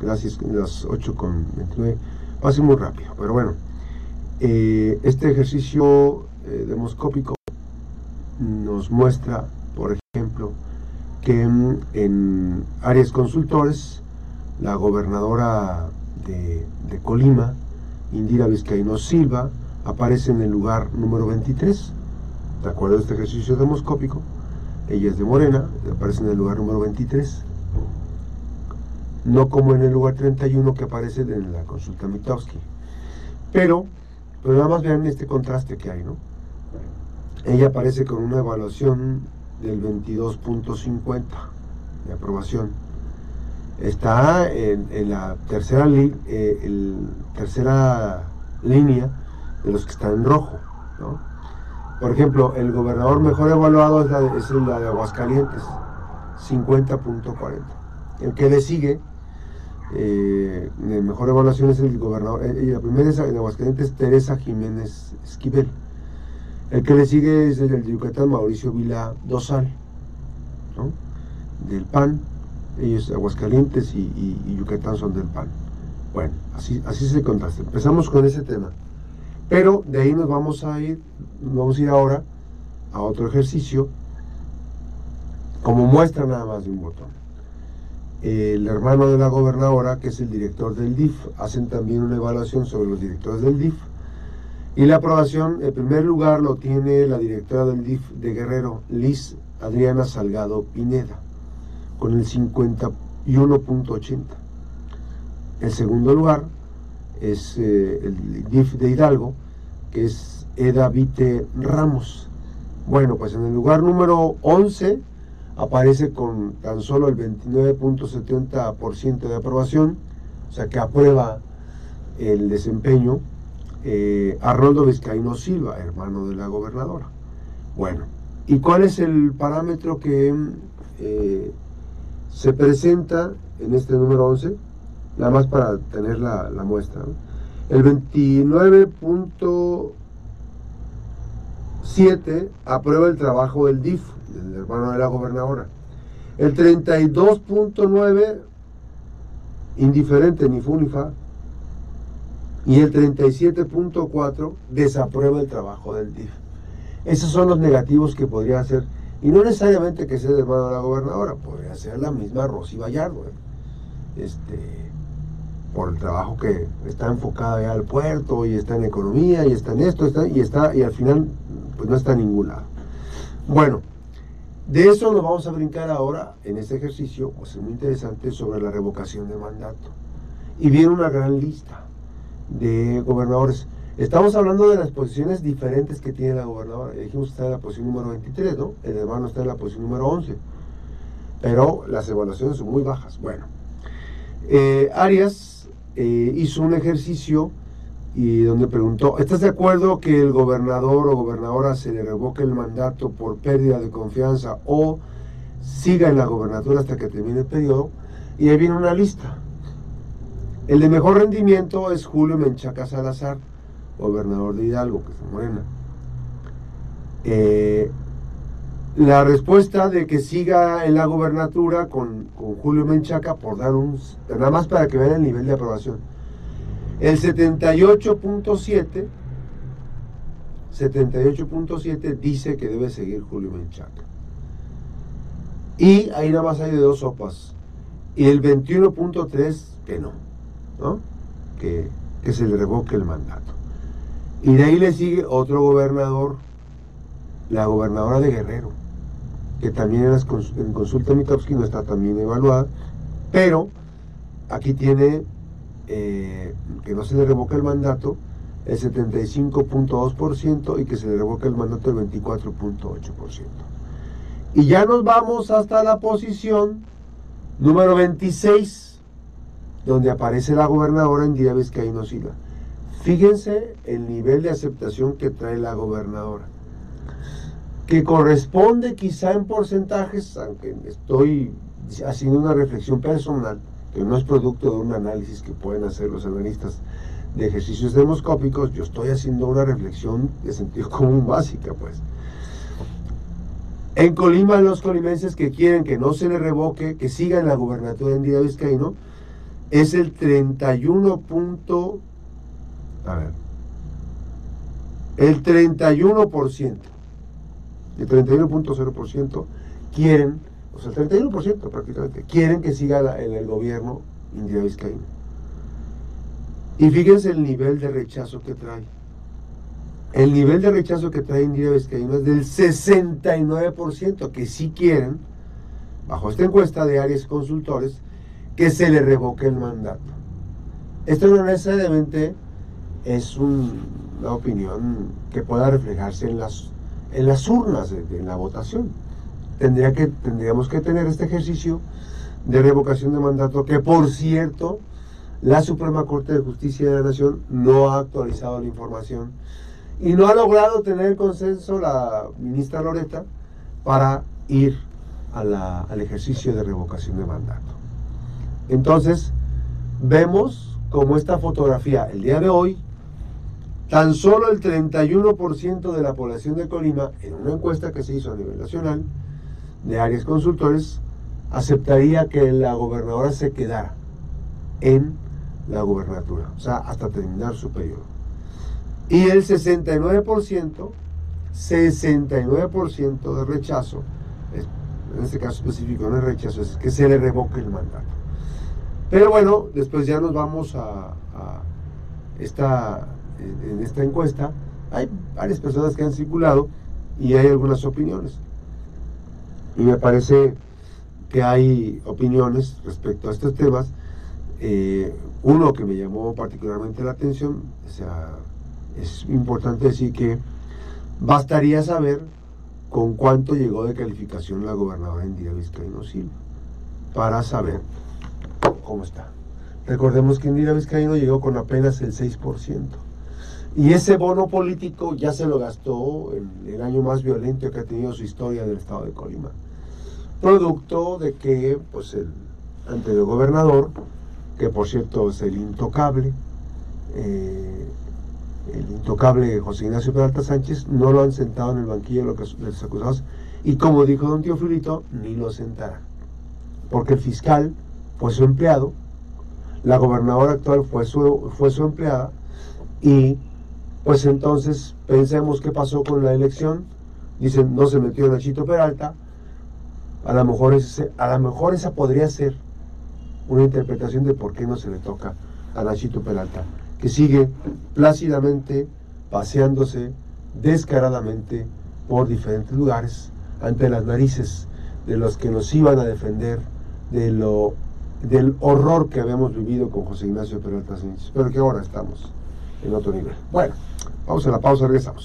Gracias, las 8 con 29. Va a ser muy rápido, pero bueno. Eh, este ejercicio eh, demoscópico nos muestra, por ejemplo, que en áreas consultores, la gobernadora de, de Colima, Indira Vizcaíno Silva, aparece en el lugar número 23, de acuerdo a este ejercicio demoscópico. Ella es de Morena, aparece en el lugar número 23 no como en el lugar 31 que aparece en la consulta Mitowski. Pero, pero nada más vean este contraste que hay, ¿no? Ella aparece con una evaluación del 22.50 de aprobación. Está en, la tercera, eh, tercera línea de los que están en rojo, ¿no? Por ejemplo, el gobernador mejor evaluado es, la es la de Aguascalientes, 50.40. El que le sigue eh, mejor evaluación es el gobernador, eh, y la primera es en Aguascalientes, Teresa Jiménez Esquivel. El que le sigue es el de Yucatán, Mauricio Vila Dosal, del PAN. Ellos, Aguascalientes y, Yucatán son del PAN. Bueno, así, así se contrasta. Empezamos con ese tema. Pero de ahí nos vamos a ir, vamos a ir ahora a otro ejercicio, como muestra nada más de un botón el hermano de la gobernadora, que es el director del DIF, hacen también una evaluación sobre los directores del DIF. Y la aprobación, en primer lugar, lo tiene la directora del DIF de Guerrero, Liz Adriana Salgado Pineda, con el 51.80. El segundo lugar es eh, el DIF de Hidalgo, que es Eda Vite Ramos. Bueno, pues en el lugar número 11 aparece con tan solo el 29.70% de aprobación, o sea que aprueba el desempeño eh, Arnoldo Vizcaíno Silva, hermano de la gobernadora. Bueno, ¿y cuál es el parámetro que eh, se presenta en este número 11? Nada más para tener la, muestra. El 29.7 aprueba el trabajo del DIF el hermano de la gobernadora. El 32.9, indiferente ni fu ni fa. Y el 37.4 desaprueba el trabajo del DIF. Esos son los negativos que podría hacer. Y no necesariamente que sea el hermano de la gobernadora, podría ser la misma Rosy Vallardo. ¿eh? Este, por el trabajo que está enfocada ya al puerto y está en economía y está en esto está, y está y al final pues no está en ningún. Bueno, de eso nos vamos a brincar ahora en este ejercicio, pues es muy interesante, sobre la revocación de mandato. Y viene una gran lista de gobernadores. Estamos hablando de las posiciones diferentes que tiene la gobernadora. Dijimos que está en la posición número 23, ¿no? El hermano está en la posición número 11. Pero las evaluaciones son muy bajas. Bueno, eh, Arias eh, hizo un ejercicio y donde preguntó, ¿estás de acuerdo que el gobernador o gobernadora se le revoque el mandato por pérdida de confianza o siga en la gobernatura hasta que termine el periodo? Y ahí viene una lista. El de mejor rendimiento es Julio Menchaca Salazar, gobernador de Hidalgo, que es Morena. Eh, la respuesta de que siga en la gobernatura con, con Julio Menchaca, por dar un... nada más para que vean el nivel de aprobación el 78.7 78.7 dice que debe seguir Julio Menchaca. Y ahí nada más hay de dos sopas. Y el 21.3 que no, ¿no? Que, que se le revoque el mandato. Y de ahí le sigue otro gobernador, la gobernadora de Guerrero, que también en consulta Mitowski no está también evaluada, pero aquí tiene eh, que no se le revoque el mandato el 75.2% y que se le revoque el mandato el 24.8%. Y ya nos vamos hasta la posición número 26, donde aparece la gobernadora Indira Vizcaíno Silva. Fíjense el nivel de aceptación que trae la gobernadora, que corresponde quizá en porcentajes, aunque estoy haciendo una reflexión personal, que no es producto de un análisis que pueden hacer los analistas de ejercicios demoscópicos, yo estoy haciendo una reflexión de sentido común básica, pues. En Colima, los colimenses que quieren que no se le revoque, que siga en la gubernatura en Día Vizcaíno, es el 31 punto, a ver, el 31%, el 31.0% quieren, o sea, el 31% prácticamente, quieren que siga en el gobierno Indira Vizcaíno. Y fíjense el nivel de rechazo que trae. El nivel de rechazo que trae Indira Vizcaíno es del 69%, que sí quieren, bajo esta encuesta de Aries Consultores, que se le revoque el mandato. Esto no necesariamente es una opinión que pueda reflejarse en las, en las urnas, en la votación. Tendría que, tendríamos que tener este ejercicio de revocación de mandato, que por cierto, la Suprema Corte de Justicia de la Nación no ha actualizado la información y no ha logrado tener consenso la ministra Loreta para ir al ejercicio de revocación de mandato. Entonces, vemos como esta fotografía, el día de hoy, tan solo el 31% de la población de Colima, en una encuesta que se hizo a nivel nacional, de áreas consultores, aceptaría que la gobernadora se quedara en la gobernatura, o sea, hasta terminar su periodo. Y el 69%, 69% de rechazo, en este caso específico no es rechazo, es que se le revoque el mandato. Pero bueno, después ya nos vamos a, esta, esta encuesta. Hay varias personas que han circulado y hay algunas opiniones. Y me parece que hay opiniones respecto a estos temas. Eh, uno que me llamó particularmente la atención, o sea, es importante decir que bastaría saber con cuánto llegó de calificación la gobernadora Indira Vizcaíno Silva para saber cómo está. Recordemos que Indira Vizcaíno llegó con apenas el 6%. Y ese bono político ya se lo gastó en el año más violento que ha tenido su historia del estado de Colima. Producto de que pues el anterior gobernador, que por cierto es el intocable, eh, el intocable José Ignacio Peralta Sánchez, no lo han sentado en el banquillo de los acusados y como dijo don Teofilito, ni lo sentará. Porque el fiscal fue su empleado, la gobernadora actual fue su, fue su empleada y pues entonces pensemos qué pasó con la elección. Dicen, no se metió Nachito Peralta. A lo, mejor a lo mejor esa podría ser una interpretación de por qué no se le toca a Nachito Peralta, que sigue plácidamente paseándose descaradamente por diferentes lugares ante las narices de los que nos iban a defender de lo del horror que habíamos vivido con José Ignacio Peralta Sánchez, pero que ahora estamos en otro nivel. Bueno, vamos a la pausa, regresamos.